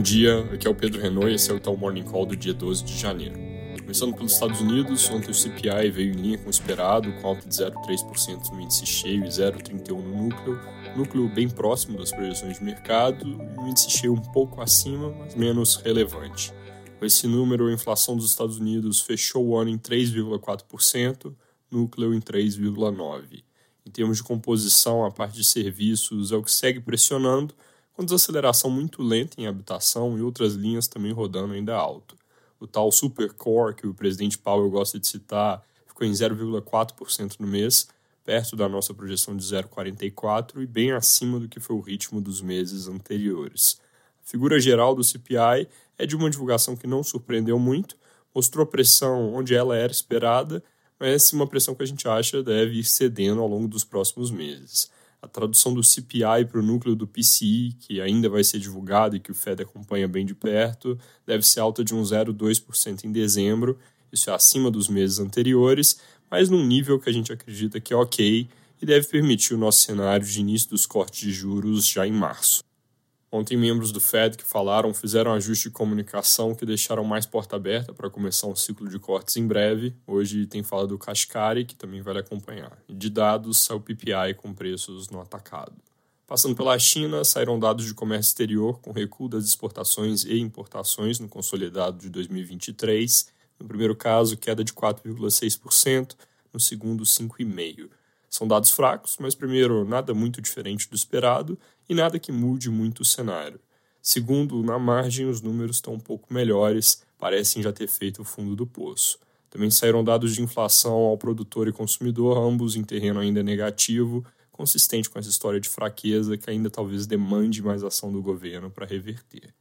Bom dia, aqui é o Pedro e esse é o Tal Morning Call do dia 12 de janeiro. Começando pelos Estados Unidos, ontem o CPI veio em linha com o esperado, com alta de 0,3% no índice cheio e 0,31% no núcleo, núcleo bem próximo das projeções de mercado e o índice cheio um pouco acima, mas menos relevante. Com esse número, a inflação dos Estados Unidos fechou o ano em 3,4%, núcleo em 3,9%. Em termos de composição, a parte de serviços é o que segue pressionando, com desaceleração muito lenta em habitação e outras linhas também rodando ainda alto. O tal supercore que o presidente Powell gosta de citar ficou em 0,4% no mês, perto da nossa projeção de 0,44% e bem acima do que foi o ritmo dos meses anteriores. A figura geral do CPI é de uma divulgação que não surpreendeu muito, mostrou pressão onde ela era esperada, mas uma pressão que a gente acha deve ir cedendo ao longo dos próximos meses a tradução do CPI para o núcleo do PCI, que ainda vai ser divulgado e que o Fed acompanha bem de perto, deve ser alta de 1,02% em dezembro, isso é acima dos meses anteriores, mas num nível que a gente acredita que é ok e deve permitir o nosso cenário de início dos cortes de juros já em março. Ontem, membros do Fed que falaram fizeram ajuste de comunicação que deixaram mais porta aberta para começar um ciclo de cortes em breve. Hoje tem falado do Kashkari, que também vai acompanhar. De dados, saiu o PPI com preços no atacado. Passando pela China, saíram dados de comércio exterior com recuo das exportações e importações no consolidado de 2023. No primeiro caso, queda de 4,6%, no segundo, 5,5%. São dados fracos, mas primeiro, nada muito diferente do esperado e nada que mude muito o cenário. Segundo, na margem, os números estão um pouco melhores, parecem já ter feito o fundo do poço. Também saíram dados de inflação ao produtor e consumidor, ambos em terreno ainda negativo, consistente com essa história de fraqueza que ainda talvez demande mais ação do governo para reverter.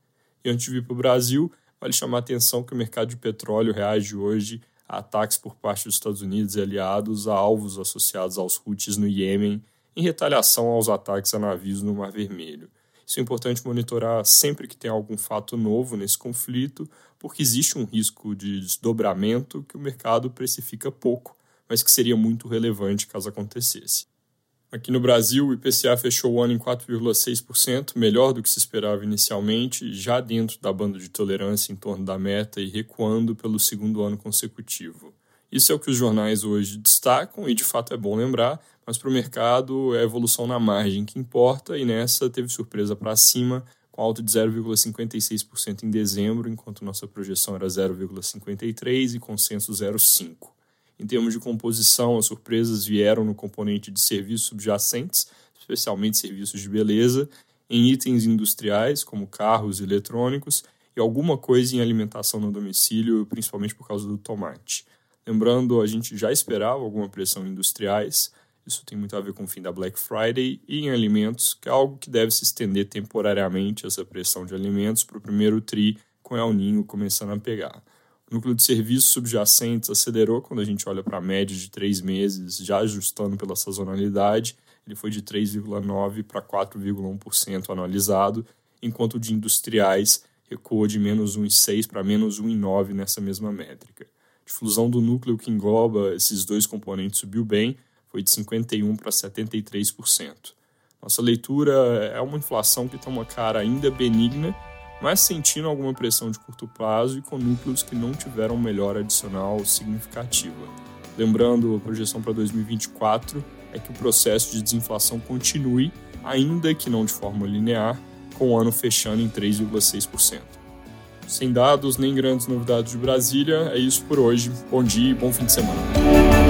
E antes de vir para o Brasil, vale chamar a atenção que o mercado de petróleo reage hoje ataques por parte dos Estados Unidos e aliados a alvos associados aos Houthis no Iêmen, em retaliação aos ataques a navios no Mar Vermelho. Isso é importante monitorar sempre que tem algum fato novo nesse conflito, porque existe um risco de desdobramento que o mercado precifica pouco, mas que seria muito relevante caso acontecesse. Aqui no Brasil, o IPCA fechou o ano em 4,6%, melhor do que se esperava inicialmente, já dentro da banda de tolerância em torno da meta e recuando pelo segundo ano consecutivo. Isso é o que os jornais hoje destacam e de fato é bom lembrar, mas para o mercado é a evolução na margem que importa e nessa teve surpresa para cima, com alta de 0,56% em dezembro, enquanto nossa projeção era 0,53% e consenso 0,5%. Em termos de composição, as surpresas vieram no componente de serviços subjacentes, especialmente serviços de beleza, em itens industriais, como carros e eletrônicos, e alguma coisa em alimentação no domicílio, principalmente por causa do tomate. Lembrando, a gente já esperava alguma pressão em industriais, isso tem muito a ver com o fim da Black Friday, e em alimentos, que é algo que deve se estender temporariamente, essa pressão de alimentos, para o primeiro TRI, com El Ninho começando a pegar. Núcleo de serviços subjacentes acelerou quando a gente olha para a média de três meses, já ajustando pela sazonalidade. Ele foi de 3,9% para 4,1% anualizado, enquanto o de industriais recuou de menos 1,6% para menos 1,9% nessa mesma métrica. A difusão do núcleo que engloba esses dois componentes subiu bem, foi de 51% para 73%. Nossa leitura é uma inflação que tem uma cara ainda benigna, mas sentindo alguma pressão de curto prazo e com núcleos que não tiveram melhora adicional significativa. Lembrando, a projeção para 2024 é que o processo de desinflação continue, ainda que não de forma linear, com o ano fechando em 3,6%. Sem dados nem grandes novidades de Brasília, é isso por hoje. Bom dia e bom fim de semana.